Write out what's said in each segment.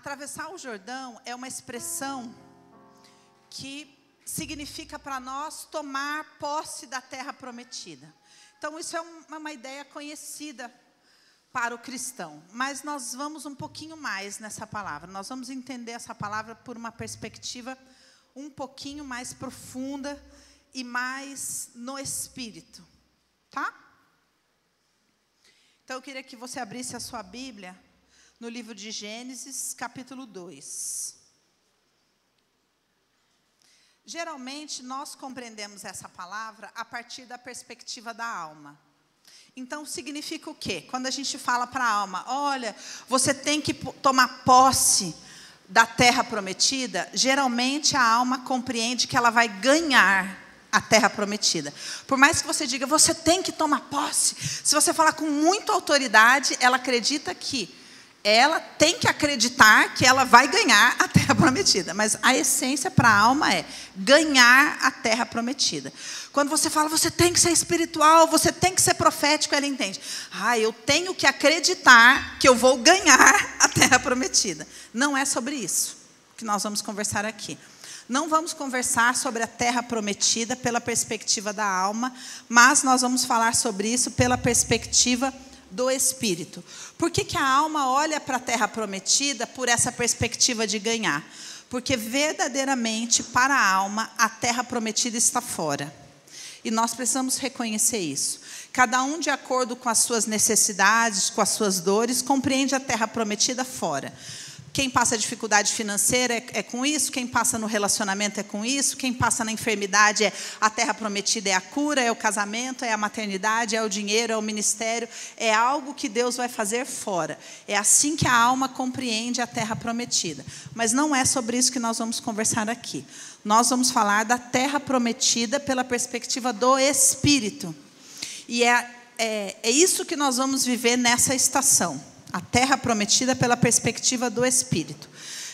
Atravessar o Jordão é uma expressão que significa para nós tomar posse da terra prometida. Então, isso é uma, uma ideia conhecida para o cristão, mas nós vamos um pouquinho mais nessa palavra. Nós vamos entender essa palavra por uma perspectiva um pouquinho mais profunda e mais no espírito, tá? Então eu queria que você abrisse a sua Bíblia no livro de Gênesis, capítulo 2. Geralmente nós compreendemos essa palavra a partir da perspectiva da alma. Então significa o quê? Quando a gente fala para a alma, olha, você tem que tomar posse da terra prometida, geralmente a alma compreende que ela vai ganhar a terra prometida. Por mais que você diga, você tem que tomar posse, se você falar com muita autoridade, ela acredita que ela tem que acreditar que ela vai ganhar a terra prometida. Mas a essência para a alma é ganhar a terra prometida. Quando você fala, você tem que ser espiritual, você tem que ser profético, ela entende. Ah, eu tenho que acreditar que eu vou ganhar a terra prometida. Não é sobre isso que nós vamos conversar aqui. Não vamos conversar sobre a terra prometida pela perspectiva da alma, mas nós vamos falar sobre isso pela perspectiva do espírito. Por que, que a alma olha para a terra prometida por essa perspectiva de ganhar? Porque verdadeiramente, para a alma, a terra prometida está fora. E nós precisamos reconhecer isso. Cada um, de acordo com as suas necessidades, com as suas dores, compreende a terra prometida fora. Quem passa dificuldade financeira é, é, com isso, quem passa no relacionamento é com isso, quem passa na enfermidade é a terra prometida é a cura, é o casamento, é a maternidade, é o dinheiro, é o ministério, é algo que Deus vai fazer fora. É assim que a alma compreende a terra prometida. Mas não é sobre isso que nós vamos conversar aqui. Nós vamos falar da terra prometida pela perspectiva do Espírito. E é, é, é isso que nós vamos viver nessa estação a terra prometida pela perspectiva do Espírito.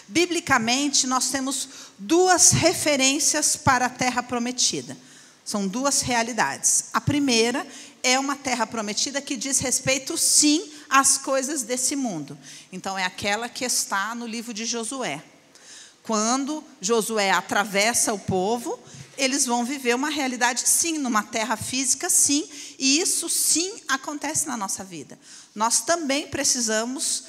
Biblicamente, nós temos duas referências para a terra prometida. São duas realidades. A primeira é uma terra prometida que diz respeito, sim, às coisas desse mundo. Então, é aquela que está no livro de Josué. Quando Josué atravessa o povo, eles vão viver uma realidade, sim, numa terra física, sim, e isso, sim, acontece na nossa vida nós também precisamos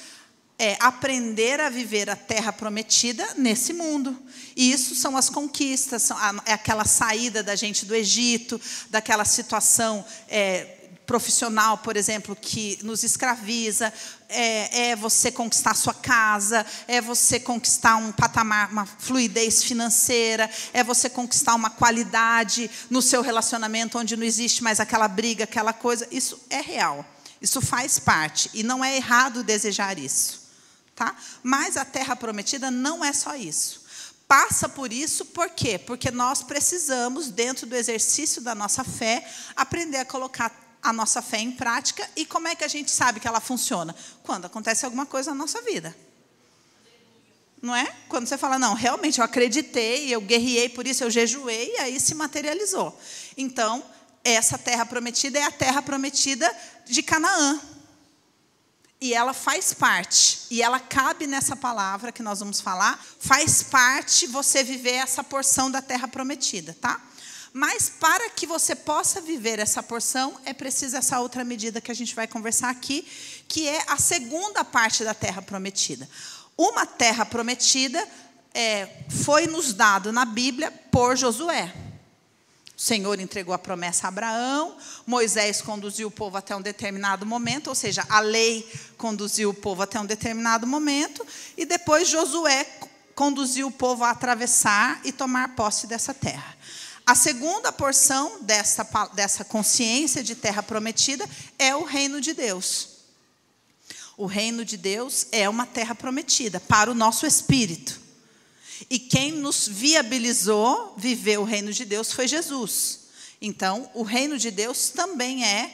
é, aprender a viver a terra prometida nesse mundo. E isso são as conquistas, são a, é aquela saída da gente do Egito, daquela situação é, profissional, por exemplo, que nos escraviza, é, é, você conquistar sua casa, é você conquistar um patamar, uma fluidez financeira, é você conquistar uma qualidade no seu relacionamento onde não existe mais aquela briga, aquela coisa. Isso é real. Isso faz parte e não é errado desejar isso, tá? Mas a terra prometida não é só isso. Passa por isso por quê? Porque nós precisamos dentro do exercício da nossa fé aprender a colocar a nossa fé em prática e como é que a gente sabe que ela funciona? Quando acontece alguma coisa na nossa vida. Não é? Quando você fala, não, realmente eu acreditei, eu guerriei por isso, eu jejuei, e aí se materializou. Então, essa terra prometida é a terra prometida de Canaã. E ela faz parte, e ela cabe nessa palavra que nós vamos falar, faz parte você viver essa porção da terra prometida, tá? Mas para que você possa viver essa porção, é preciso essa outra medida que a gente vai conversar aqui, que é a segunda parte da terra prometida. Uma terra prometida é, foi nos dado na Bíblia por Josué. O Senhor entregou a promessa a Abraão, Moisés conduziu o povo até um determinado momento, ou seja, a lei conduziu o povo até um determinado momento, e depois Josué conduziu o povo a atravessar e tomar posse dessa terra. A segunda porção dessa, dessa consciência de terra prometida é o reino de Deus. O reino de Deus é uma terra prometida para o nosso espírito. E quem nos viabilizou viver o reino de Deus foi Jesus. Então, o reino de Deus também é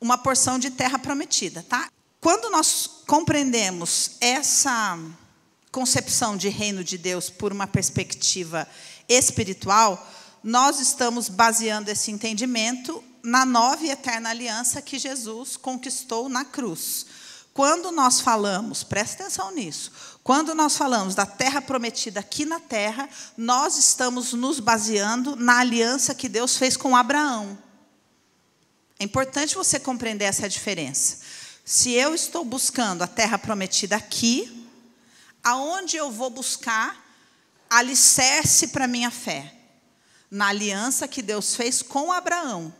uma porção de terra prometida, tá? Quando nós compreendemos essa concepção de reino de Deus por uma perspectiva espiritual, nós estamos baseando esse entendimento na nova e eterna aliança que Jesus conquistou na cruz. quando nós falamos, presta atenção nisso, quando nós falamos da terra prometida aqui na terra, nós estamos nos baseando na aliança que Deus fez com Abraão. É importante você compreender essa diferença. Se eu estou buscando a terra prometida aqui, aonde eu vou buscar alicerce para minha fé? Na aliança que Deus fez com Abraão.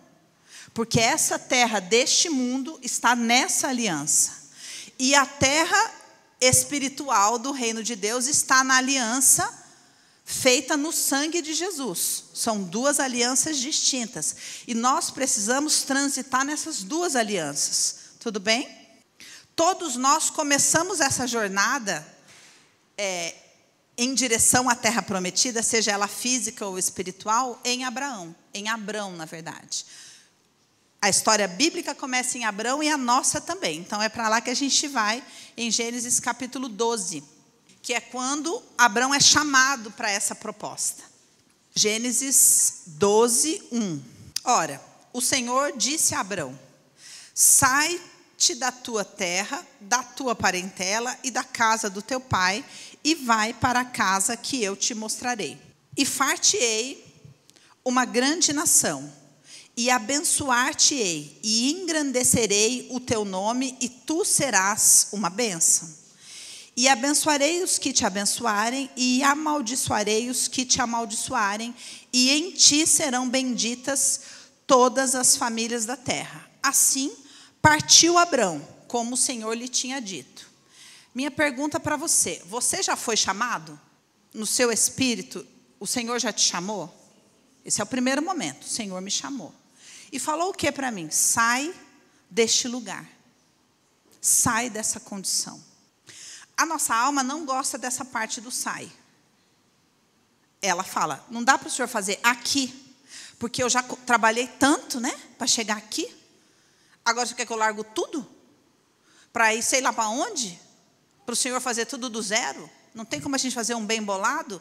Porque essa terra deste mundo está nessa aliança. E a terra espiritual do reino de Deus está na aliança feita no sangue de Jesus. São duas alianças distintas. E nós precisamos transitar nessas duas alianças. Tudo bem? Todos nós começamos essa jornada é, em direção à terra prometida, seja ela física ou espiritual, em Abraão. Em Abrão, na verdade. A história bíblica começa em Abrão e a nossa também. Então é para lá que a gente vai, em Gênesis capítulo 12 que é quando Abraão é chamado para essa proposta. Gênesis 12, 1. Ora, o Senhor disse a Abraão: Sai-te da tua terra, da tua parentela e da casa do teu pai, e vai para a casa que eu te mostrarei. E far-te-ei uma grande nação, e abençoar-te-ei, e engrandecerei o teu nome, e tu serás uma bênção. E abençoarei os que te abençoarem, e amaldiçoarei os que te amaldiçoarem, e em ti serão benditas todas as famílias da terra. Assim partiu Abrão, como o Senhor lhe tinha dito. Minha pergunta para você: você já foi chamado? No seu espírito, o Senhor já te chamou? Esse é o primeiro momento. O Senhor me chamou. E falou o que para mim? Sai deste lugar. Sai dessa condição. A nossa alma não gosta dessa parte do sai. Ela fala: não dá para o senhor fazer aqui, porque eu já trabalhei tanto, né, para chegar aqui. Agora você quer que eu largo tudo? Para ir sei lá para onde? Para o senhor fazer tudo do zero? Não tem como a gente fazer um bem bolado?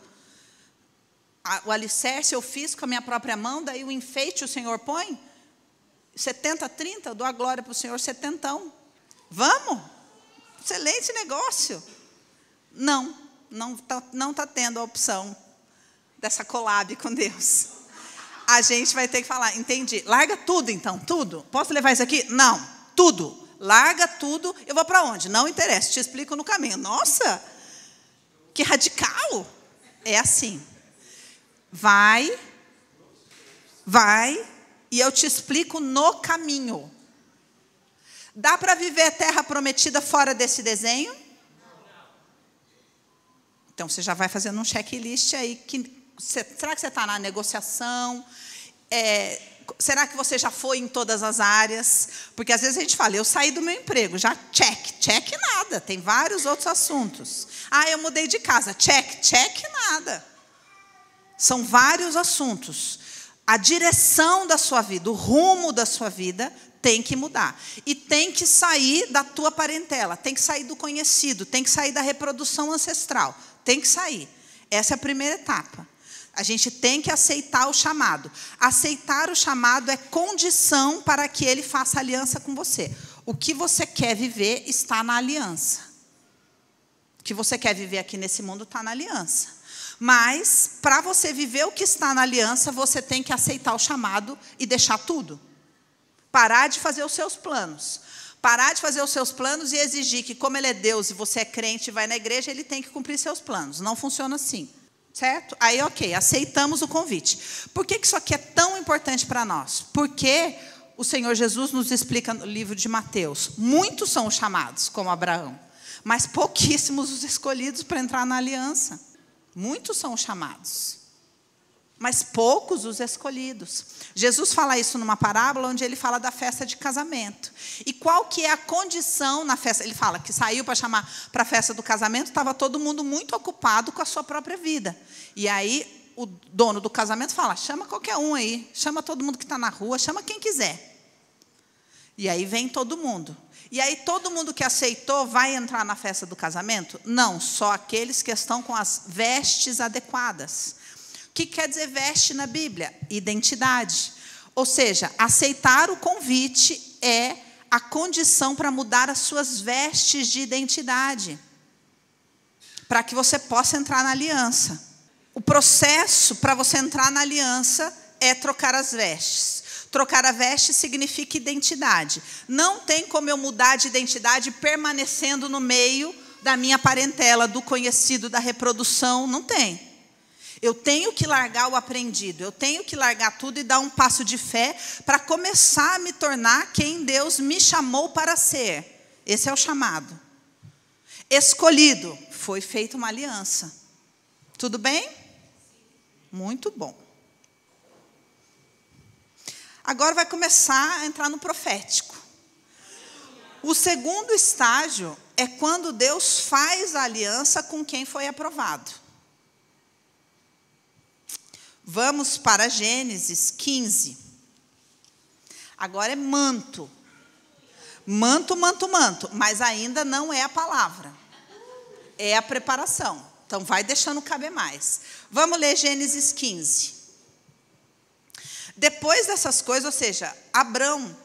O alicerce eu fiz com a minha própria mão, daí o enfeite o Senhor põe? 70, 30, eu dou a glória para o Senhor, setentão. Vamos? excelente negócio. Não, não está não tá tendo a opção dessa collab com Deus. A gente vai ter que falar, entendi. Larga tudo então, tudo. Posso levar isso aqui? Não, tudo. Larga tudo. Eu vou para onde? Não interessa, te explico no caminho. Nossa, que radical. É assim. Vai, vai, e eu te explico no caminho. Dá para viver a terra prometida fora desse desenho? Então você já vai fazendo um checklist aí. Que, será que você está na negociação? É, será que você já foi em todas as áreas? Porque às vezes a gente fala, eu saí do meu emprego, já check, check nada, tem vários outros assuntos. Ah, eu mudei de casa, check, check nada. São vários assuntos. A direção da sua vida, o rumo da sua vida tem que mudar. E tem que sair da tua parentela, tem que sair do conhecido, tem que sair da reprodução ancestral. Tem que sair. Essa é a primeira etapa. A gente tem que aceitar o chamado. Aceitar o chamado é condição para que ele faça aliança com você. O que você quer viver está na aliança. O que você quer viver aqui nesse mundo está na aliança. Mas, para você viver o que está na aliança, você tem que aceitar o chamado e deixar tudo. Parar de fazer os seus planos. Parar de fazer os seus planos e exigir que, como ele é Deus e você é crente e vai na igreja, ele tem que cumprir seus planos. Não funciona assim. Certo? Aí, ok, aceitamos o convite. Por que isso aqui é tão importante para nós? Porque o Senhor Jesus nos explica no livro de Mateus: muitos são os chamados, como Abraão, mas pouquíssimos os escolhidos para entrar na aliança. Muitos são os chamados mas poucos os escolhidos. Jesus fala isso numa parábola onde ele fala da festa de casamento. E qual que é a condição na festa? Ele fala que saiu para chamar para a festa do casamento, estava todo mundo muito ocupado com a sua própria vida. E aí o dono do casamento fala: chama qualquer um aí, chama todo mundo que está na rua, chama quem quiser. E aí vem todo mundo. E aí todo mundo que aceitou vai entrar na festa do casamento? Não, só aqueles que estão com as vestes adequadas que quer dizer veste na Bíblia? Identidade. Ou seja, aceitar o convite é a condição para mudar as suas vestes de identidade, para que você possa entrar na aliança. O processo para você entrar na aliança é trocar as vestes. Trocar a veste significa identidade. Não tem como eu mudar de identidade permanecendo no meio da minha parentela, do conhecido, da reprodução. Não tem. Eu tenho que largar o aprendido, eu tenho que largar tudo e dar um passo de fé para começar a me tornar quem Deus me chamou para ser. Esse é o chamado. Escolhido, foi feita uma aliança. Tudo bem? Muito bom. Agora vai começar a entrar no profético. O segundo estágio é quando Deus faz a aliança com quem foi aprovado. Vamos para Gênesis 15. Agora é manto. Manto, manto, manto. Mas ainda não é a palavra. É a preparação. Então vai deixando caber mais. Vamos ler Gênesis 15. Depois dessas coisas, ou seja, Abrão,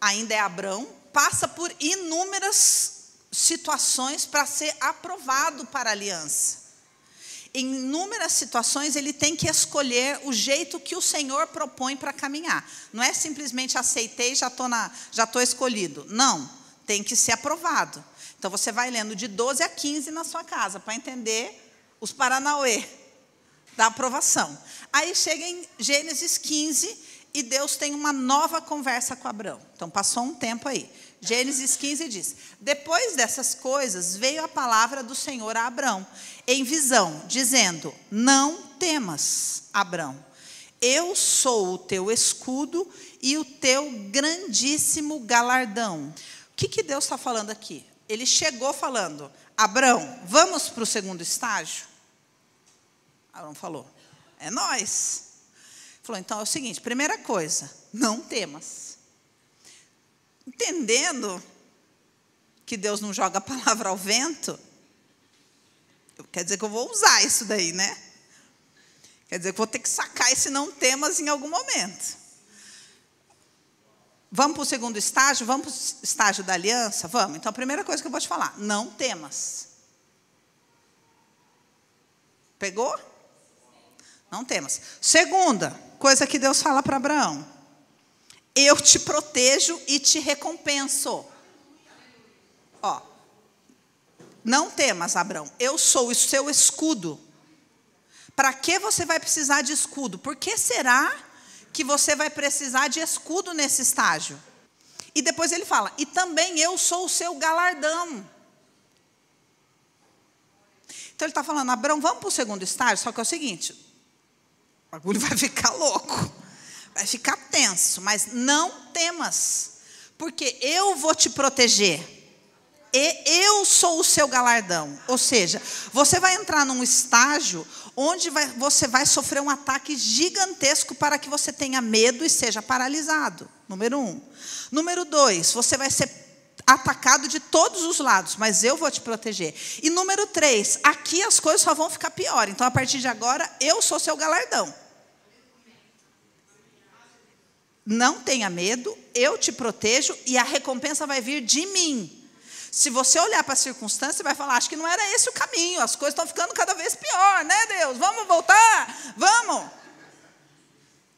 ainda é Abrão, passa por inúmeras situações para ser aprovado para a aliança em inúmeras situações, ele tem que escolher o jeito que o Senhor propõe para caminhar. Não é simplesmente aceitei, já estou já tô escolhido. Não, tem que ser aprovado. Então você vai lendo de 12 a 15 na sua casa para entender os Paranauê da aprovação. Aí chega em Gênesis 15 e Deus tem uma nova conversa com Abraão. Então passou um tempo aí. Gênesis 15 diz: Depois dessas coisas veio a palavra do Senhor a Abrão, em visão, dizendo: Não temas, Abrão, eu sou o teu escudo e o teu grandíssimo galardão. O que, que Deus está falando aqui? Ele chegou falando: Abrão, vamos para o segundo estágio? Abrão falou: É nós. Falou: então é o seguinte: primeira coisa, não temas entendendo que Deus não joga a palavra ao vento, quer dizer que eu vou usar isso daí, né? Quer dizer que vou ter que sacar esse não temas em algum momento. Vamos para o segundo estágio? Vamos para o estágio da aliança? Vamos. Então, a primeira coisa que eu vou te falar: não temas. Pegou? Não temas. Segunda coisa que Deus fala para Abraão: eu te protejo e te recompenso. Ó, não temas, Abraão, eu sou o seu escudo. Para que você vai precisar de escudo? Por que será que você vai precisar de escudo nesse estágio? E depois ele fala: e também eu sou o seu galardão. Então ele está falando, Abraão, vamos para o segundo estágio, só que é o seguinte: o bagulho vai ficar louco vai ficar tenso, mas não temas, porque eu vou te proteger. E eu sou o seu galardão. Ou seja, você vai entrar num estágio onde vai, você vai sofrer um ataque gigantesco para que você tenha medo e seja paralisado. Número um. Número dois, você vai ser atacado de todos os lados, mas eu vou te proteger. E número três, aqui as coisas só vão ficar pior. Então, a partir de agora, eu sou seu galardão. Não tenha medo, eu te protejo e a recompensa vai vir de mim. Se você olhar para a circunstância, você vai falar: acho que não era esse o caminho, as coisas estão ficando cada vez pior, né, Deus? Vamos voltar? Vamos.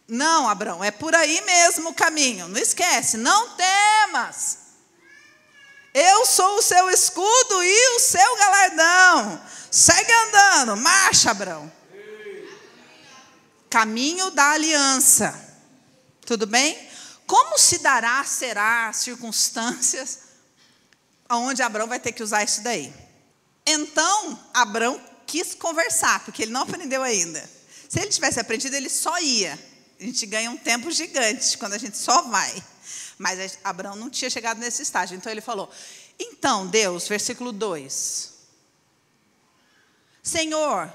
Não, Abraão, é por aí mesmo o caminho. Não esquece, não temas. Eu sou o seu escudo e o seu galardão. Segue andando, marcha, Abraão. Caminho da aliança. Tudo bem? Como se dará, será, circunstâncias, onde Abraão vai ter que usar isso daí? Então, Abraão quis conversar, porque ele não aprendeu ainda. Se ele tivesse aprendido, ele só ia. A gente ganha um tempo gigante quando a gente só vai. Mas Abraão não tinha chegado nesse estágio. Então ele falou: Então, Deus, versículo 2: Senhor,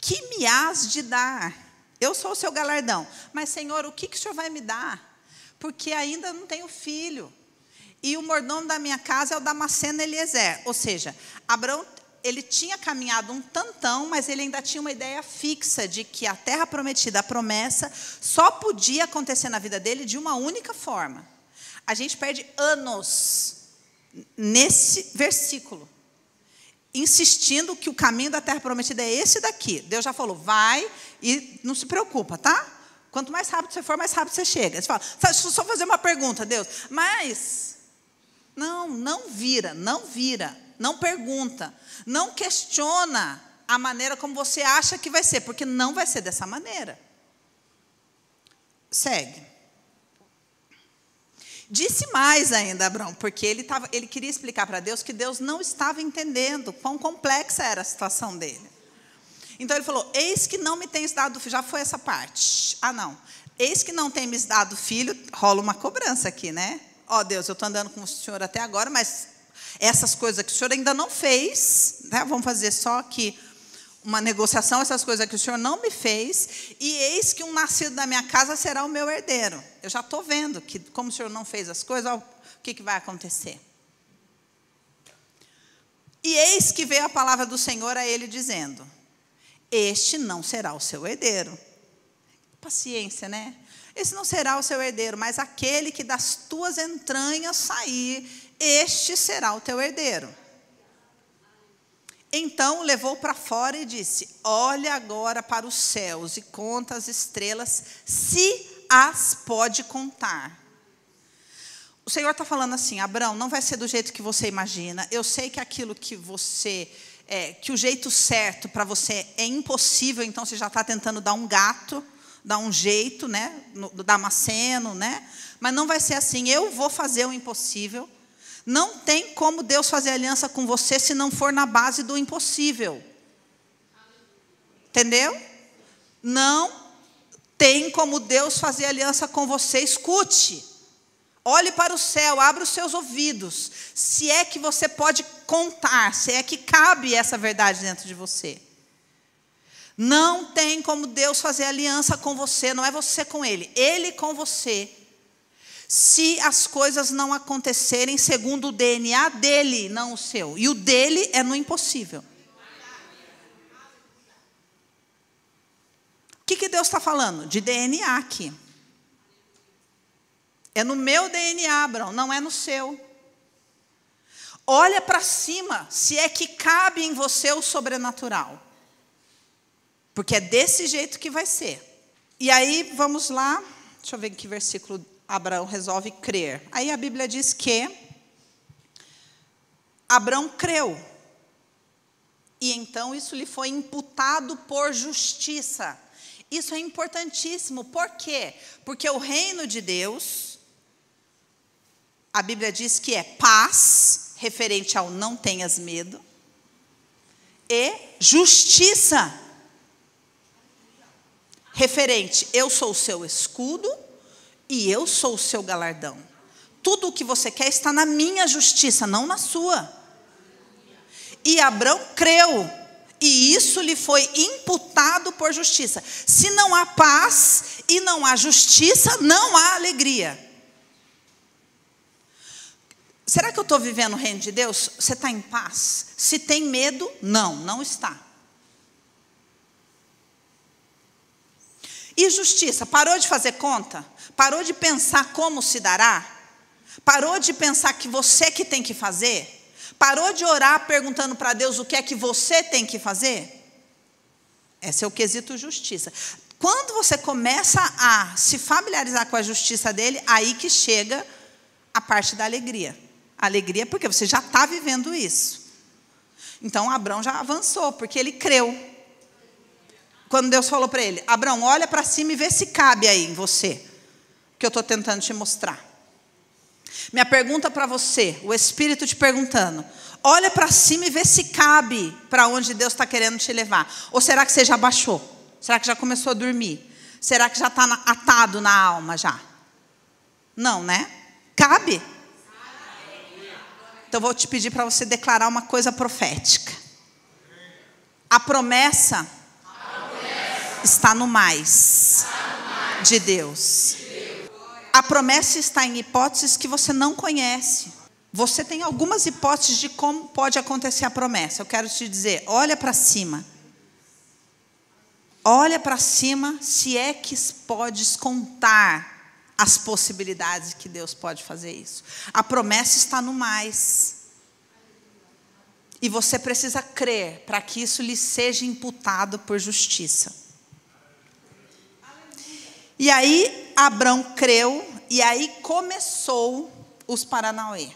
que me has de dar? Eu sou o seu galardão. Mas, Senhor, o que, que o Senhor vai me dar? Porque ainda não tenho filho. E o mordomo da minha casa é o Damasceno Eliezer. Ou seja, Abraão ele tinha caminhado um tantão, mas ele ainda tinha uma ideia fixa de que a terra prometida, a promessa, só podia acontecer na vida dele de uma única forma. A gente perde anos nesse versículo, insistindo que o caminho da terra prometida é esse daqui. Deus já falou, vai e não se preocupa, tá? Quanto mais rápido você for, mais rápido você chega. Você fala, deixa eu só fazer uma pergunta, Deus. Mas, não, não vira, não vira, não pergunta, não questiona a maneira como você acha que vai ser, porque não vai ser dessa maneira. Segue. Disse mais ainda Abraão, porque ele, tava, ele queria explicar para Deus que Deus não estava entendendo quão complexa era a situação dele. Então ele falou: Eis que não me tens dado filho. Já foi essa parte. Ah, não. Eis que não tens dado filho. Rola uma cobrança aqui, né? Ó oh, Deus, eu estou andando com o Senhor até agora, mas essas coisas que o Senhor ainda não fez, né? vamos fazer só aqui uma negociação, essas coisas que o Senhor não me fez, e eis que um nascido da minha casa será o meu herdeiro. Eu já estou vendo que, como o Senhor não fez as coisas, ó, o que, que vai acontecer. E eis que veio a palavra do Senhor a ele dizendo: Este não será o seu herdeiro. Paciência, né? Esse não será o seu herdeiro, mas aquele que das tuas entranhas sair, este será o teu herdeiro. Então levou para fora e disse: Olha agora para os céus e conta as estrelas, se as pode contar. O Senhor está falando assim, Abraão, não vai ser do jeito que você imagina. Eu sei que aquilo que você, é, que o jeito certo para você é impossível, então você já está tentando dar um gato, dar um jeito, né, no, Damasceno, né? Mas não vai ser assim. Eu vou fazer o impossível. Não tem como Deus fazer aliança com você se não for na base do impossível. Entendeu? Não tem como Deus fazer aliança com você. Escute. Olhe para o céu, abra os seus ouvidos. Se é que você pode contar, se é que cabe essa verdade dentro de você. Não tem como Deus fazer aliança com você, não é você com Ele, Ele com você se as coisas não acontecerem segundo o DNA dele, não o seu. E o dele é no impossível. O que, que Deus está falando? De DNA aqui. É no meu DNA, Abraão, não é no seu. Olha para cima, se é que cabe em você o sobrenatural. Porque é desse jeito que vai ser. E aí, vamos lá, deixa eu ver que versículo Abraão resolve crer. Aí a Bíblia diz que Abraão creu. E então isso lhe foi imputado por justiça. Isso é importantíssimo. Por quê? Porque o reino de Deus, a Bíblia diz que é paz, referente ao não tenhas medo, e justiça, referente, eu sou o seu escudo e eu sou o seu galardão. Tudo o que você quer está na minha justiça, não na sua. E Abraão creu, e isso lhe foi imputado por justiça. Se não há paz e não há justiça, não há alegria. Será que eu estou vivendo o reino de Deus? Você está em paz? Se tem medo, não, não está. E justiça? Parou de fazer conta? Parou de pensar como se dará? Parou de pensar que você que tem que fazer? Parou de orar perguntando para Deus o que é que você tem que fazer? Esse é o quesito justiça. Quando você começa a se familiarizar com a justiça dele, aí que chega a parte da alegria. Alegria porque você já está vivendo isso. Então Abraão já avançou, porque ele creu. Quando Deus falou para ele: Abraão, olha para cima e vê se cabe aí em você que eu estou tentando te mostrar. Minha pergunta para você, o Espírito te perguntando: olha para cima e vê se cabe para onde Deus está querendo te levar. Ou será que você já baixou? Será que já começou a dormir? Será que já está atado na alma já? Não, né? Cabe? Então vou te pedir para você declarar uma coisa profética. A promessa, A promessa está no mais, no mais de Deus. A promessa está em hipóteses que você não conhece. Você tem algumas hipóteses de como pode acontecer a promessa. Eu quero te dizer, olha para cima. Olha para cima se é que podes contar as possibilidades que Deus pode fazer isso. A promessa está no mais. E você precisa crer para que isso lhe seja imputado por justiça. E aí Abrão creu, e aí começou os Paranauê.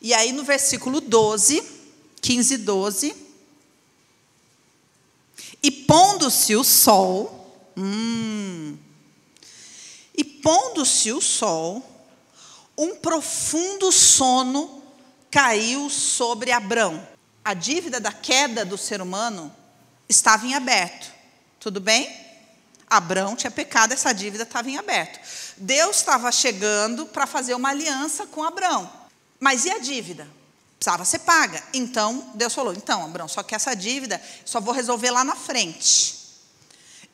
E aí no versículo 12, 15 12, e pondo-se o sol, hum, e pondo-se o sol, um profundo sono caiu sobre Abrão. A dívida da queda do ser humano estava em aberto. Tudo bem? Abrão tinha pecado, essa dívida estava em aberto. Deus estava chegando para fazer uma aliança com Abrão. Mas e a dívida? Precisava ser paga. Então, Deus falou: então, Abrão, só que essa dívida só vou resolver lá na frente.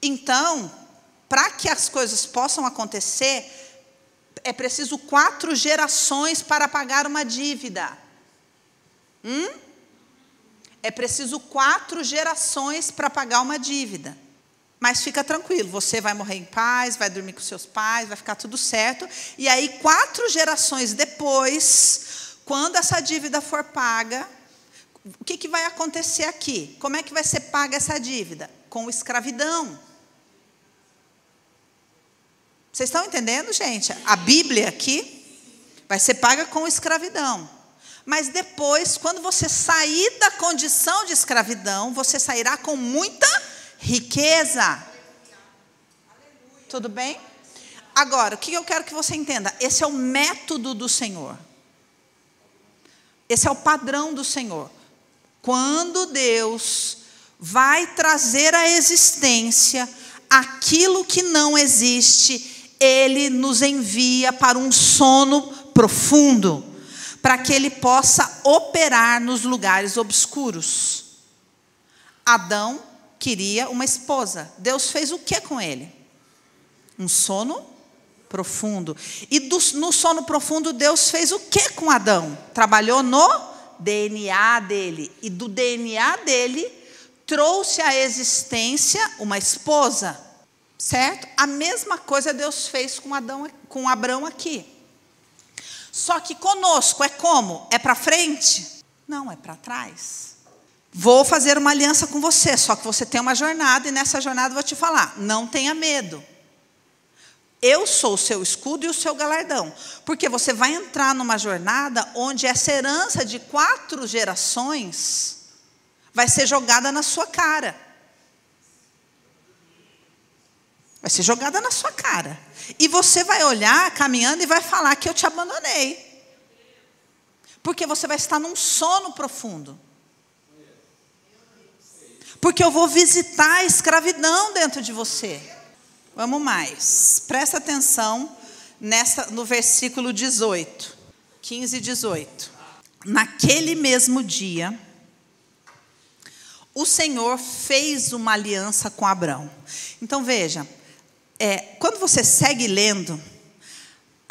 Então, para que as coisas possam acontecer, é preciso quatro gerações para pagar uma dívida. Hum? É preciso quatro gerações para pagar uma dívida. Mas fica tranquilo, você vai morrer em paz, vai dormir com seus pais, vai ficar tudo certo. E aí, quatro gerações depois, quando essa dívida for paga, o que, que vai acontecer aqui? Como é que vai ser paga essa dívida? Com escravidão. Vocês estão entendendo, gente? A Bíblia aqui vai ser paga com escravidão. Mas depois, quando você sair da condição de escravidão, você sairá com muita riqueza. Tudo bem? Agora, o que eu quero que você entenda? Esse é o método do Senhor. Esse é o padrão do Senhor. Quando Deus vai trazer à existência aquilo que não existe, Ele nos envia para um sono profundo, para que Ele possa operar nos lugares obscuros. Adão queria uma esposa. Deus fez o que com ele? Um sono profundo. E do, no sono profundo, Deus fez o que com Adão? Trabalhou no DNA dele. E do DNA dele, trouxe à existência uma esposa. Certo? A mesma coisa Deus fez com Adão, com Abraão aqui. Só que conosco é como? É para frente? Não, é para trás. Vou fazer uma aliança com você, só que você tem uma jornada e nessa jornada eu vou te falar: não tenha medo. Eu sou o seu escudo e o seu galardão. Porque você vai entrar numa jornada onde essa herança de quatro gerações vai ser jogada na sua cara. Vai ser jogada na sua cara. E você vai olhar caminhando e vai falar que eu te abandonei. Porque você vai estar num sono profundo porque eu vou visitar a escravidão dentro de você. Vamos mais. Presta atenção nessa, no versículo 18, 15 e 18. Naquele mesmo dia, o Senhor fez uma aliança com Abraão. Então veja, é, quando você segue lendo,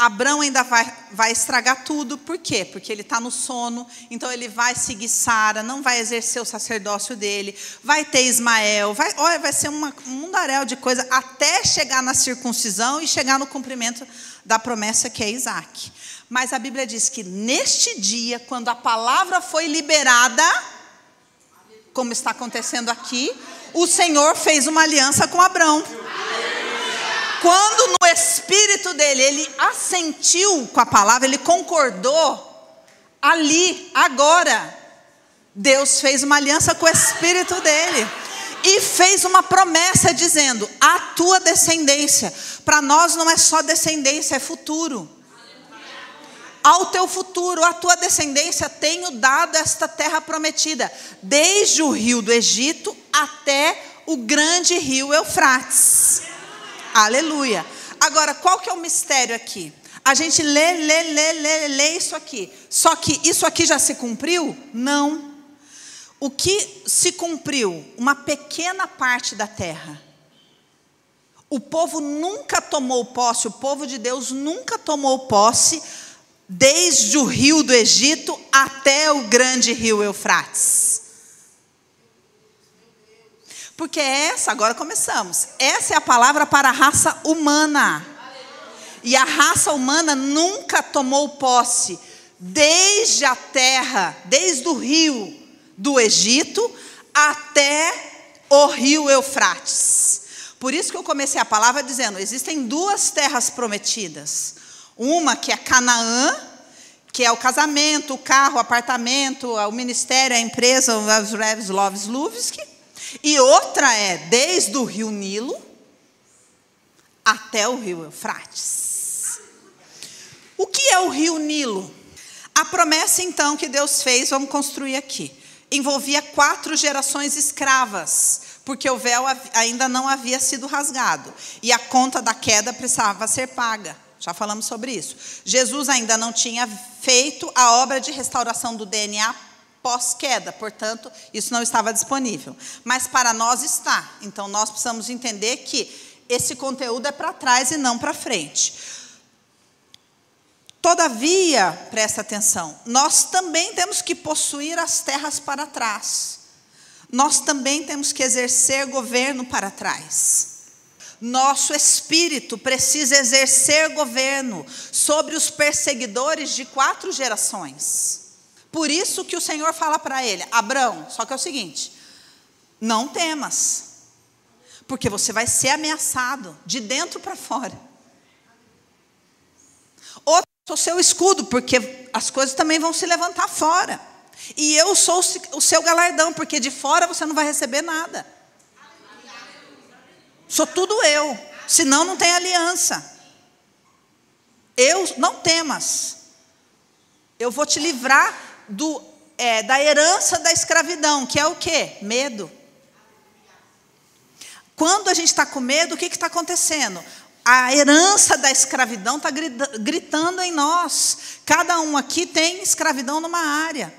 Abraão ainda vai, vai estragar tudo, por quê? Porque ele está no sono, então ele vai seguir Sara, não vai exercer o sacerdócio dele, vai ter Ismael, vai, olha, vai ser uma, um mundaréu de coisa até chegar na circuncisão e chegar no cumprimento da promessa que é Isaac. Mas a Bíblia diz que neste dia, quando a palavra foi liberada, como está acontecendo aqui, o Senhor fez uma aliança com Abraão. Quando no espírito dele ele assentiu com a palavra, ele concordou, ali, agora, Deus fez uma aliança com o espírito dele e fez uma promessa dizendo: a tua descendência. Para nós não é só descendência, é futuro. Ao teu futuro, à tua descendência, tenho dado esta terra prometida, desde o rio do Egito até o grande rio Eufrates. Aleluia. Agora, qual que é o mistério aqui? A gente lê, lê, lê, lê, lê isso aqui. Só que isso aqui já se cumpriu? Não. O que se cumpriu? Uma pequena parte da terra. O povo nunca tomou posse, o povo de Deus nunca tomou posse, desde o rio do Egito até o grande rio Eufrates. Porque essa, agora começamos, essa é a palavra para a raça humana. e a raça humana nunca tomou posse, desde a terra, desde o rio do Egito até o rio Eufrates. Por isso que eu comecei a palavra dizendo: existem duas terras prometidas. Uma que é Canaã, que é o casamento, o carro, o apartamento, o ministério, a empresa, os Revs Loves Luvski. E outra é desde o rio Nilo até o rio Eufrates. O que é o rio Nilo? A promessa então que Deus fez, vamos construir aqui, envolvia quatro gerações escravas, porque o véu ainda não havia sido rasgado e a conta da queda precisava ser paga. Já falamos sobre isso. Jesus ainda não tinha feito a obra de restauração do DNA pós-queda, portanto, isso não estava disponível. Mas para nós está. Então nós precisamos entender que esse conteúdo é para trás e não para frente. Todavia, presta atenção, nós também temos que possuir as terras para trás. Nós também temos que exercer governo para trás. Nosso espírito precisa exercer governo sobre os perseguidores de quatro gerações. Por isso que o Senhor fala para ele: Abraão, só que é o seguinte, não temas, porque você vai ser ameaçado de dentro para fora. Outro sou seu escudo, porque as coisas também vão se levantar fora. E eu sou o seu galardão, porque de fora você não vai receber nada. Sou tudo eu. Senão não tem aliança. Eu não temas. Eu vou te livrar do, é, da herança da escravidão, que é o quê? Medo. Quando a gente está com medo, o que está acontecendo? A herança da escravidão está gritando em nós. Cada um aqui tem escravidão numa área,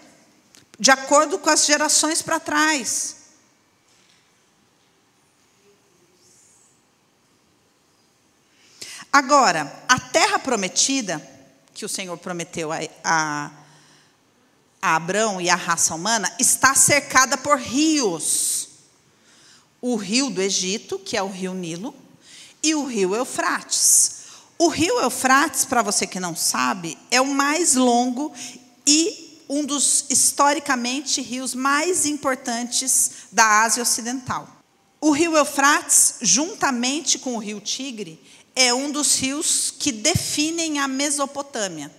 de acordo com as gerações para trás. Agora, a terra prometida, que o Senhor prometeu a, a, a Abraão e a raça humana, está cercada por rios. O rio do Egito, que é o rio Nilo, e o rio Eufrates. O rio Eufrates, para você que não sabe, é o mais longo e um dos historicamente rios mais importantes da Ásia Ocidental. O rio Eufrates, juntamente com o rio Tigre, é um dos rios que definem a Mesopotâmia.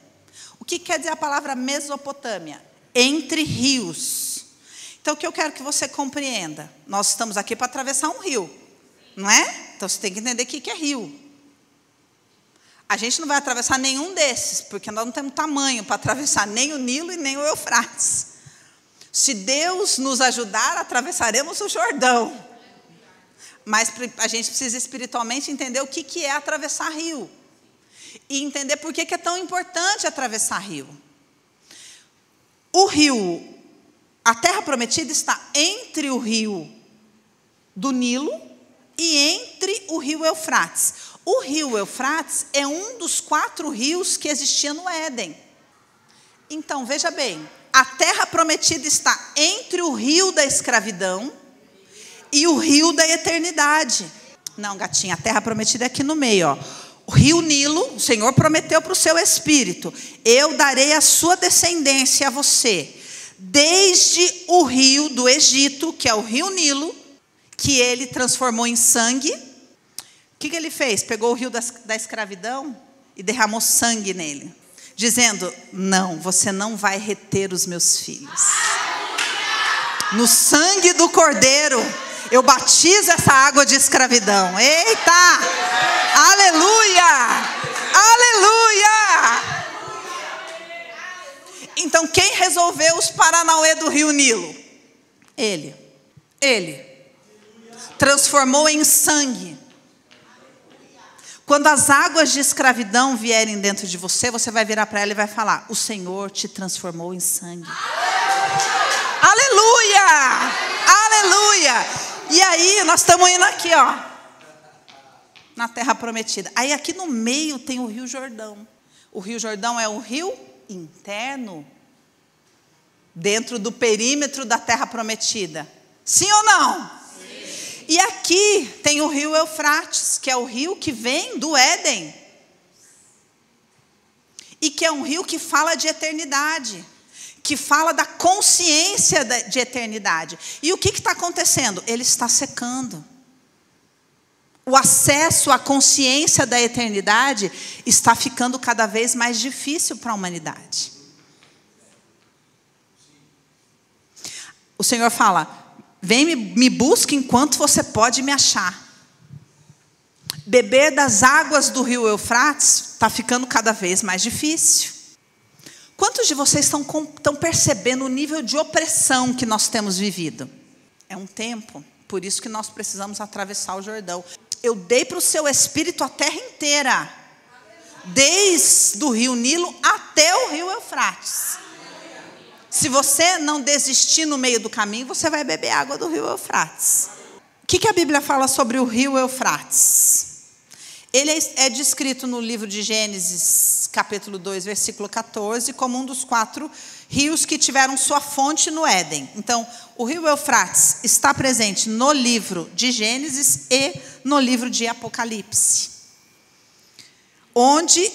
O que quer dizer a palavra Mesopotâmia? Entre rios. Então, o que eu quero que você compreenda? Nós estamos aqui para atravessar um rio, não é? Então, você tem que entender o que é rio. A gente não vai atravessar nenhum desses, porque nós não temos tamanho para atravessar nem o Nilo e nem o Eufrates. Se Deus nos ajudar, atravessaremos o Jordão. Mas a gente precisa espiritualmente entender o que, é atravessar rio. E entender por que é tão importante atravessar rio. O rio, a terra prometida está entre o rio do Nilo e entre o rio Eufrates. O rio Eufrates é um dos quatro rios que existia no Éden. Então, veja bem, a terra prometida está entre o rio da escravidão e o rio da eternidade. Não, gatinha, a terra prometida é aqui no meio, ó. Rio Nilo, o Senhor prometeu para o seu espírito: Eu darei a sua descendência a você, desde o rio do Egito, que é o rio Nilo, que ele transformou em sangue. O que, que ele fez? Pegou o rio da, da escravidão e derramou sangue nele, dizendo: Não, você não vai reter os meus filhos. No sangue do cordeiro eu batizo essa água de escravidão. Eita! Aleluia! Aleluia! Então, quem resolveu os Paranauê do Rio Nilo? Ele. Ele. Transformou em sangue. Quando as águas de escravidão vierem dentro de você, você vai virar para ela e vai falar: O Senhor te transformou em sangue. Aleluia! Aleluia! E aí, nós estamos indo aqui, ó. Na terra prometida. Aí aqui no meio tem o Rio Jordão. O Rio Jordão é o rio interno dentro do perímetro da terra prometida. Sim ou não? Sim. E aqui tem o rio Eufrates, que é o rio que vem do Éden. e que é um rio que fala de eternidade, que fala da consciência de eternidade. E o que está acontecendo? Ele está secando. O acesso à consciência da eternidade está ficando cada vez mais difícil para a humanidade. O Senhor fala: vem me, me busque enquanto você pode me achar. Beber das águas do rio Eufrates está ficando cada vez mais difícil. Quantos de vocês estão, estão percebendo o nível de opressão que nós temos vivido? É um tempo, por isso que nós precisamos atravessar o Jordão. Eu dei para o seu espírito a terra inteira, desde o rio Nilo até o rio Eufrates. Se você não desistir no meio do caminho, você vai beber água do rio Eufrates. O que, que a Bíblia fala sobre o rio Eufrates? Ele é, é descrito no livro de Gênesis, capítulo 2, versículo 14, como um dos quatro rios que tiveram sua fonte no Éden. Então, o rio Eufrates está presente no livro de Gênesis e no livro de Apocalipse. Onde,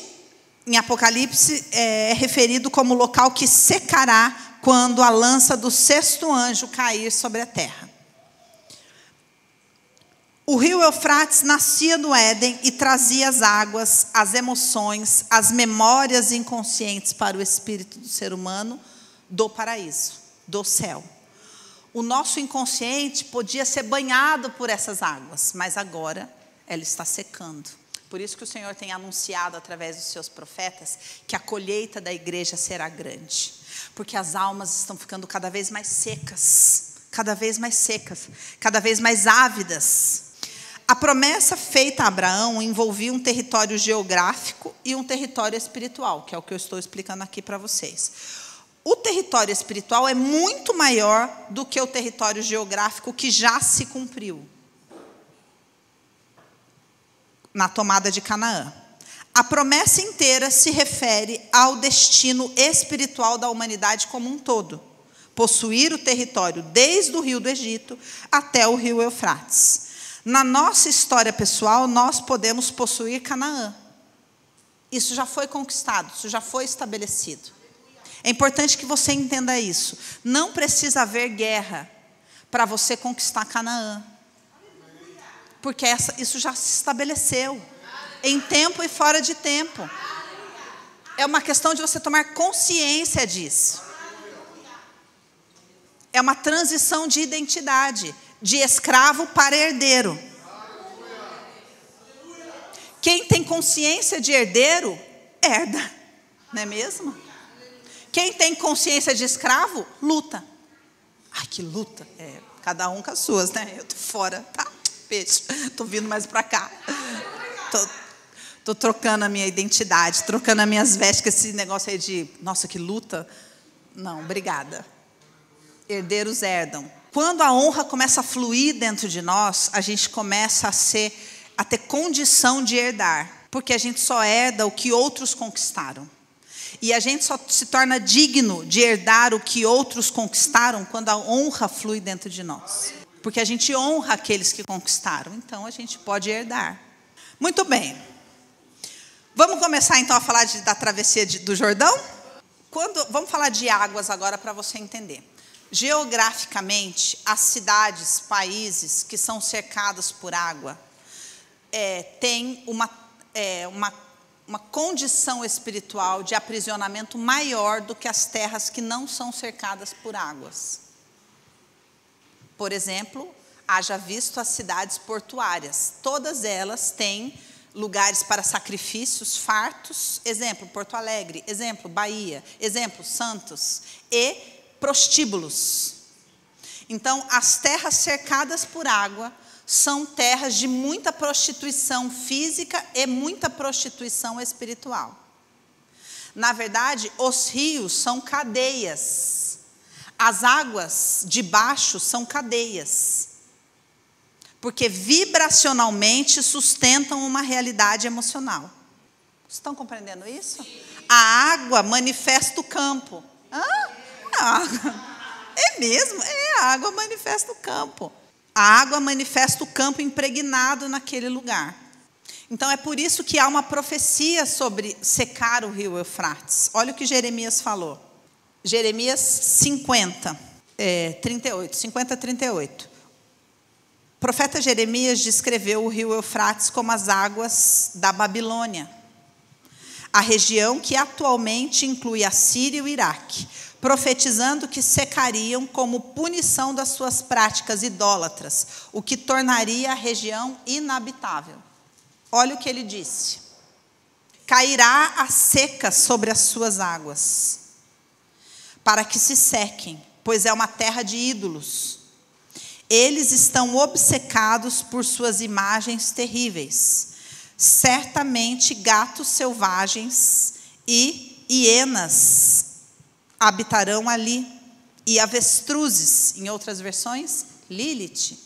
em Apocalipse, é referido como local que secará quando a lança do sexto anjo cair sobre a terra. O rio Eufrates nascia no Éden e trazia as águas, as emoções, as memórias inconscientes para o espírito do ser humano do paraíso, do céu. O nosso inconsciente podia ser banhado por essas águas, mas agora ela está secando. Por isso que o Senhor tem anunciado através dos seus profetas que a colheita da igreja será grande, porque as almas estão ficando cada vez mais secas, cada vez mais secas, cada vez mais ávidas a promessa feita a Abraão envolvia um território geográfico e um território espiritual, que é o que eu estou explicando aqui para vocês. O território espiritual é muito maior do que o território geográfico que já se cumpriu na tomada de Canaã. A promessa inteira se refere ao destino espiritual da humanidade como um todo possuir o território desde o rio do Egito até o rio Eufrates. Na nossa história pessoal, nós podemos possuir Canaã. Isso já foi conquistado, isso já foi estabelecido. É importante que você entenda isso. Não precisa haver guerra para você conquistar Canaã. Porque essa, isso já se estabeleceu. Em tempo e fora de tempo. É uma questão de você tomar consciência disso. É uma transição de identidade de escravo para herdeiro. Quem tem consciência de herdeiro, herda, não é mesmo? Quem tem consciência de escravo, luta. Ai, que luta. É, cada um com as suas, né? Eu tô fora, tá? Peixe, tô vindo mais para cá. Tô, tô trocando a minha identidade, trocando as minhas vestes, com esse negócio aí de, nossa, que luta. Não, obrigada. Herdeiros herdam. Quando a honra começa a fluir dentro de nós, a gente começa a ser a ter condição de herdar, porque a gente só herda o que outros conquistaram. E a gente só se torna digno de herdar o que outros conquistaram quando a honra flui dentro de nós. Porque a gente honra aqueles que conquistaram, então a gente pode herdar. Muito bem. Vamos começar então a falar de, da travessia de, do Jordão? Quando, vamos falar de águas agora para você entender. Geograficamente, as cidades, países que são cercados por água é, têm uma, é, uma, uma condição espiritual de aprisionamento maior do que as terras que não são cercadas por águas. Por exemplo, haja visto as cidades portuárias, todas elas têm lugares para sacrifícios fartos, exemplo, Porto Alegre, exemplo, Bahia, exemplo, Santos, e prostíbulos. Então, as terras cercadas por água são terras de muita prostituição física e muita prostituição espiritual. Na verdade, os rios são cadeias. As águas de baixo são cadeias. Porque vibracionalmente sustentam uma realidade emocional. Estão compreendendo isso? A água manifesta o campo. Hã? Água. É mesmo? É, a água manifesta o campo. A água manifesta o campo impregnado naquele lugar. Então é por isso que há uma profecia sobre secar o rio Eufrates. Olha o que Jeremias falou. Jeremias 50, é, 38, 50 38. O profeta Jeremias descreveu o rio Eufrates como as águas da Babilônia, a região que atualmente inclui a Síria e o Iraque, profetizando que secariam como punição das suas práticas idólatras, o que tornaria a região inabitável. Olha o que ele disse: cairá a seca sobre as suas águas, para que se sequem, pois é uma terra de ídolos. Eles estão obcecados por suas imagens terríveis. Certamente gatos selvagens e hienas habitarão ali, e avestruzes, em outras versões, Lilith,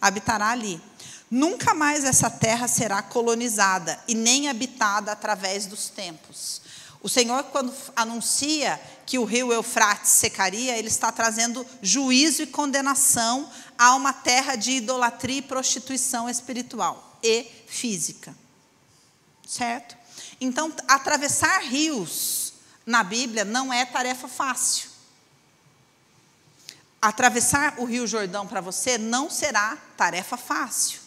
habitará ali. Nunca mais essa terra será colonizada e nem habitada através dos tempos. O Senhor, quando anuncia que o rio Eufrates secaria, ele está trazendo juízo e condenação a uma terra de idolatria e prostituição espiritual e física. Certo? Então, atravessar rios na Bíblia não é tarefa fácil. Atravessar o Rio Jordão para você não será tarefa fácil.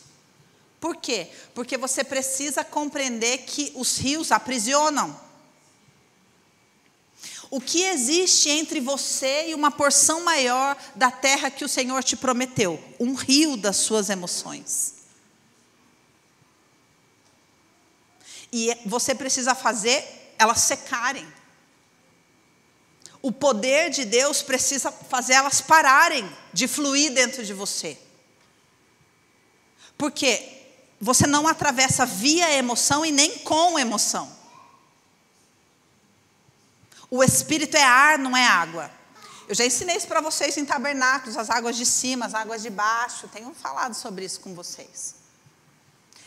Por quê? Porque você precisa compreender que os rios aprisionam. O que existe entre você e uma porção maior da terra que o Senhor te prometeu? Um rio das suas emoções. E você precisa fazer elas secarem. O poder de Deus precisa fazer elas pararem de fluir dentro de você. Porque você não atravessa via emoção e nem com emoção. O espírito é ar, não é água. Eu já ensinei isso para vocês em tabernáculos, as águas de cima, as águas de baixo. Tenho falado sobre isso com vocês.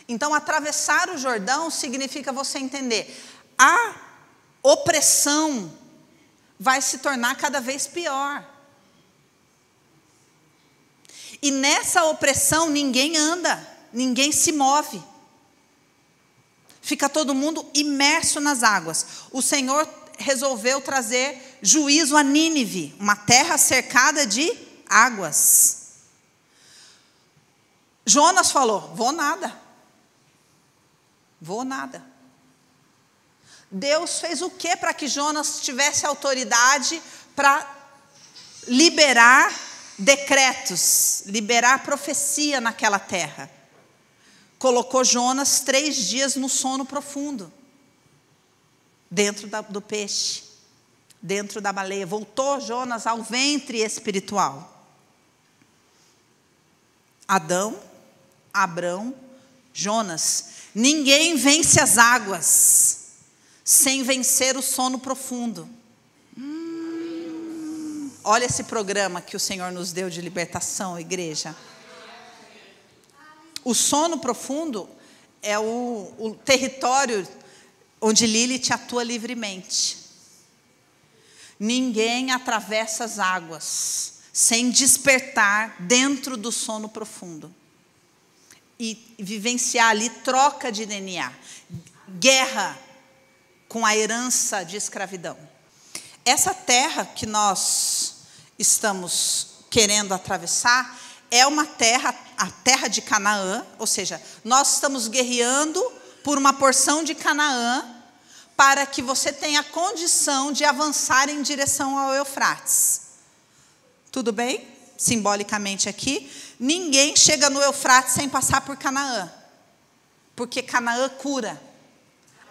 Então, atravessar o Jordão significa você entender a opressão vai se tornar cada vez pior. E nessa opressão ninguém anda ninguém se move. Fica todo mundo imerso nas águas. O Senhor resolveu trazer juízo a Nínive, uma terra cercada de águas. Jonas falou: Vou nada. Vou nada. Deus fez o que para que Jonas tivesse autoridade para liberar decretos, liberar profecia naquela terra? colocou Jonas três dias no sono profundo, dentro da, do peixe, dentro da baleia. Voltou Jonas ao ventre espiritual. Adão, Abrão, Jonas. Ninguém vence as águas sem vencer o sono profundo. Hum, olha esse programa que o Senhor nos deu de libertação, igreja. O sono profundo é o, o território onde Lilith atua livremente. Ninguém atravessa as águas sem despertar dentro do sono profundo. E vivenciar ali troca de DNA, guerra com a herança de escravidão. Essa terra que nós estamos querendo atravessar é uma terra, a terra de Canaã, ou seja, nós estamos guerreando por uma porção de Canaã para que você tenha condição de avançar em direção ao Eufrates. Tudo bem? Simbolicamente aqui, ninguém chega no Eufrates sem passar por Canaã, porque Canaã cura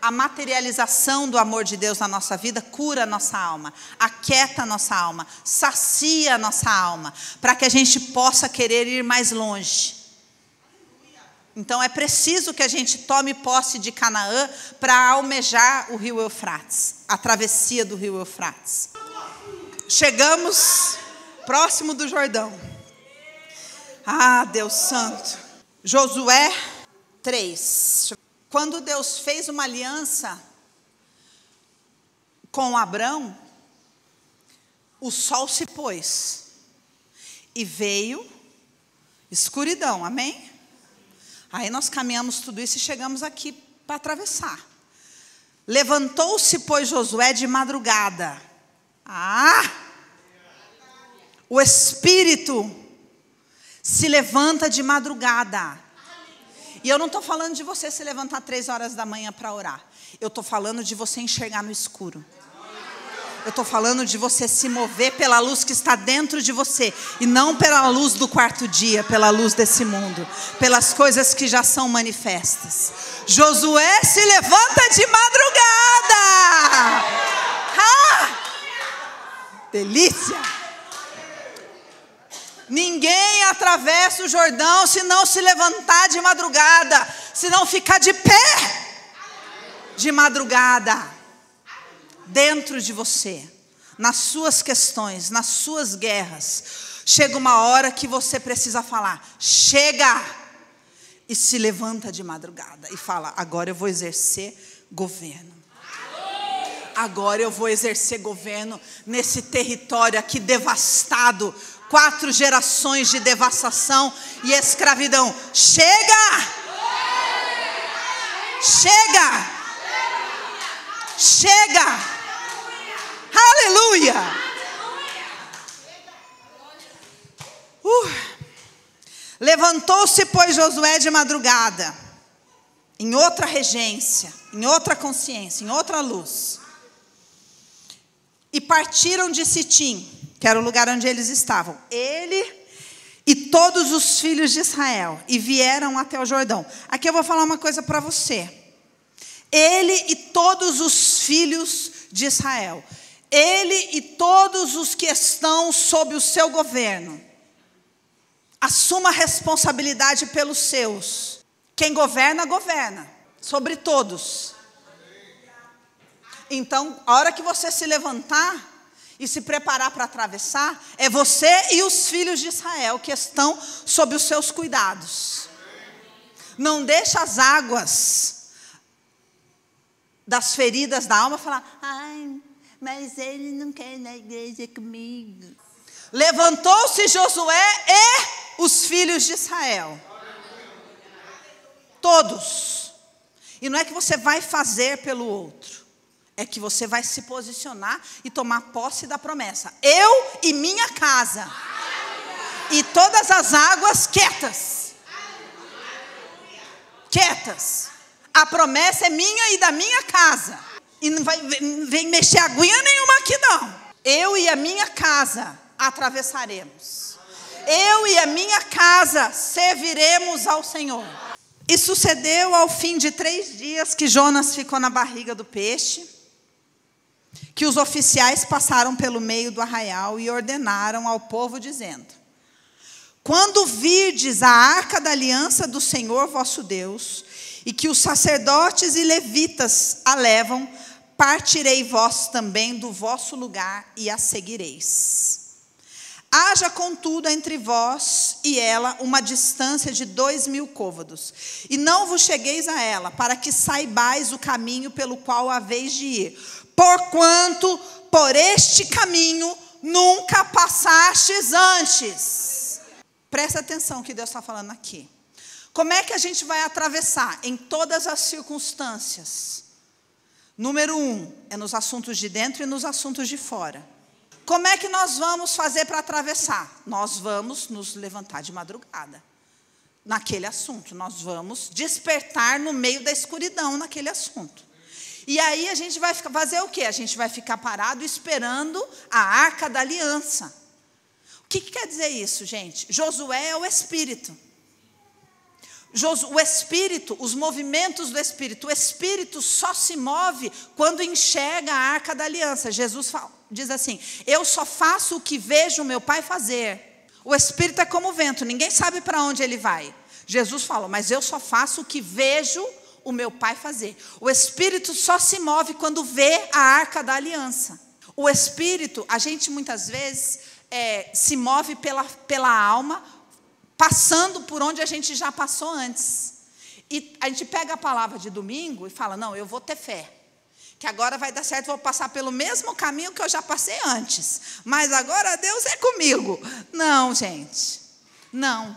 a materialização do amor de Deus na nossa vida cura a nossa alma, aquieta a nossa alma, sacia a nossa alma, para que a gente possa querer ir mais longe. Então é preciso que a gente tome posse de Canaã para almejar o rio Eufrates, a travessia do rio Eufrates. Chegamos próximo do Jordão. Ah, Deus Santo. Josué 3. Quando Deus fez uma aliança com Abrão, o sol se pôs e veio escuridão, amém? Aí nós caminhamos tudo isso e chegamos aqui para atravessar. Levantou-se, pois, Josué de madrugada. Ah! O Espírito se levanta de madrugada. E eu não estou falando de você se levantar três horas da manhã para orar. Eu estou falando de você enxergar no escuro. Eu estou falando de você se mover pela luz que está dentro de você e não pela luz do quarto dia, pela luz desse mundo, pelas coisas que já são manifestas. Josué se levanta de madrugada. Ah! Delícia! Ninguém atravessa o Jordão se não se levantar de madrugada, se não ficar de pé de madrugada dentro de você, nas suas questões, nas suas guerras. Chega uma hora que você precisa falar: chega! E se levanta de madrugada e fala: agora eu vou exercer governo. Agora eu vou exercer governo nesse território aqui devastado quatro gerações de devastação e escravidão. Chega! Chega! Chega! Aleluia! Uh. Levantou-se, pois, Josué de madrugada, em outra regência, em outra consciência, em outra luz. E partiram de Sitim, que era o lugar onde eles estavam. Ele e todos os filhos de Israel, e vieram até o Jordão. Aqui eu vou falar uma coisa para você. Ele e todos os filhos de Israel ele e todos os que estão sob o seu governo. Assuma responsabilidade pelos seus. Quem governa, governa. Sobre todos. Então, a hora que você se levantar e se preparar para atravessar, é você e os filhos de Israel que estão sob os seus cuidados. Não deixa as águas das feridas da alma falar, ai, mas ele não quer ir na igreja comigo. Levantou-se Josué e os filhos de Israel. Todos. E não é que você vai fazer pelo outro, é que você vai se posicionar e tomar posse da promessa. Eu e minha casa. E todas as águas quietas. Quietas. A promessa é minha e da minha casa. E não vai vem mexer aguinha nenhuma aqui não. Eu e a minha casa atravessaremos. Eu e a minha casa serviremos ao Senhor. E sucedeu ao fim de três dias que Jonas ficou na barriga do peixe, que os oficiais passaram pelo meio do arraial e ordenaram ao povo, dizendo: Quando virdes a arca da aliança do Senhor vosso Deus, e que os sacerdotes e levitas a levam, partirei vós também do vosso lugar e a seguireis. Haja, contudo, entre vós e ela uma distância de dois mil côvados, e não vos chegueis a ela, para que saibais o caminho pelo qual haveis de ir, porquanto por este caminho nunca passastes antes. Presta atenção que Deus está falando aqui. Como é que a gente vai atravessar? Em todas as circunstâncias. Número um, é nos assuntos de dentro e nos assuntos de fora. Como é que nós vamos fazer para atravessar? Nós vamos nos levantar de madrugada naquele assunto. Nós vamos despertar no meio da escuridão naquele assunto. E aí a gente vai fazer o quê? A gente vai ficar parado esperando a arca da aliança. O que, que quer dizer isso, gente? Josué é o Espírito o espírito, os movimentos do espírito, o espírito só se move quando enxerga a arca da aliança. Jesus fala, diz assim: Eu só faço o que vejo meu pai fazer. O espírito é como o vento, ninguém sabe para onde ele vai. Jesus falou, mas eu só faço o que vejo o meu pai fazer. O espírito só se move quando vê a arca da aliança. O espírito, a gente muitas vezes é, se move pela, pela alma, passando por onde a gente já passou antes. E a gente pega a palavra de domingo e fala: não, eu vou ter fé. Que agora vai dar certo, vou passar pelo mesmo caminho que eu já passei antes. Mas agora Deus é comigo. Não, gente. Não.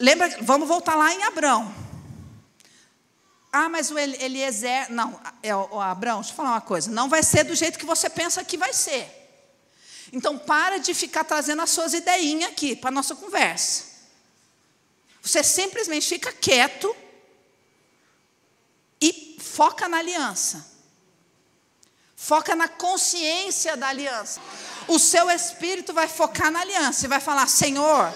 Lembra, vamos voltar lá em Abrão. Ah, mas o Eliezer. Não, é o Abraão, deixa eu falar uma coisa. Não vai ser do jeito que você pensa que vai ser. Então, para de ficar trazendo as suas ideinhas aqui para a nossa conversa. Você simplesmente fica quieto e foca na aliança. Foca na consciência da aliança. O seu espírito vai focar na aliança e vai falar: Senhor,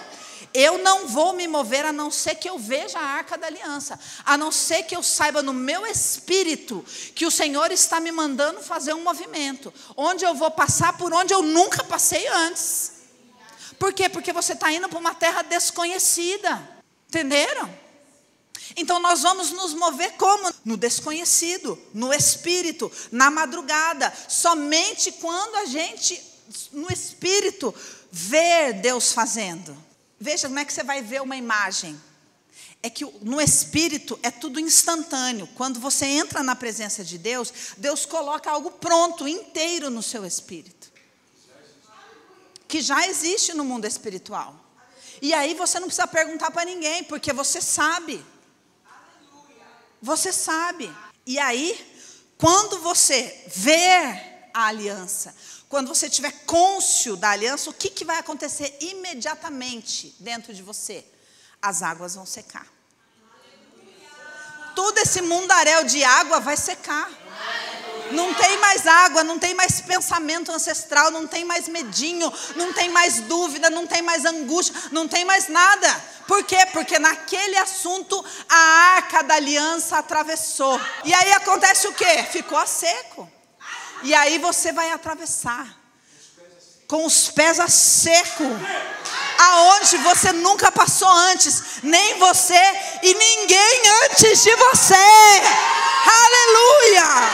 eu não vou me mover a não ser que eu veja a arca da aliança, a não ser que eu saiba no meu espírito que o Senhor está me mandando fazer um movimento, onde eu vou passar por onde eu nunca passei antes. Por quê? Porque você está indo para uma terra desconhecida. Entenderam? Então nós vamos nos mover como? No desconhecido, no espírito, na madrugada. Somente quando a gente, no espírito, ver Deus fazendo. Veja como é que você vai ver uma imagem. É que no espírito é tudo instantâneo. Quando você entra na presença de Deus, Deus coloca algo pronto, inteiro no seu espírito. Que já existe no mundo espiritual. E aí você não precisa perguntar para ninguém, porque você sabe. Você sabe. E aí, quando você ver a aliança, quando você tiver cônscio da aliança, o que, que vai acontecer imediatamente dentro de você? As águas vão secar. Todo esse mundaréu de água vai secar. Não tem mais água, não tem mais pensamento ancestral, não tem mais medinho, não tem mais dúvida, não tem mais angústia, não tem mais nada. Por quê? Porque naquele assunto a arca da aliança atravessou. E aí acontece o quê? Ficou a seco. E aí você vai atravessar com os pés a seco, aonde você nunca passou antes, nem você e ninguém antes de você. Aleluia!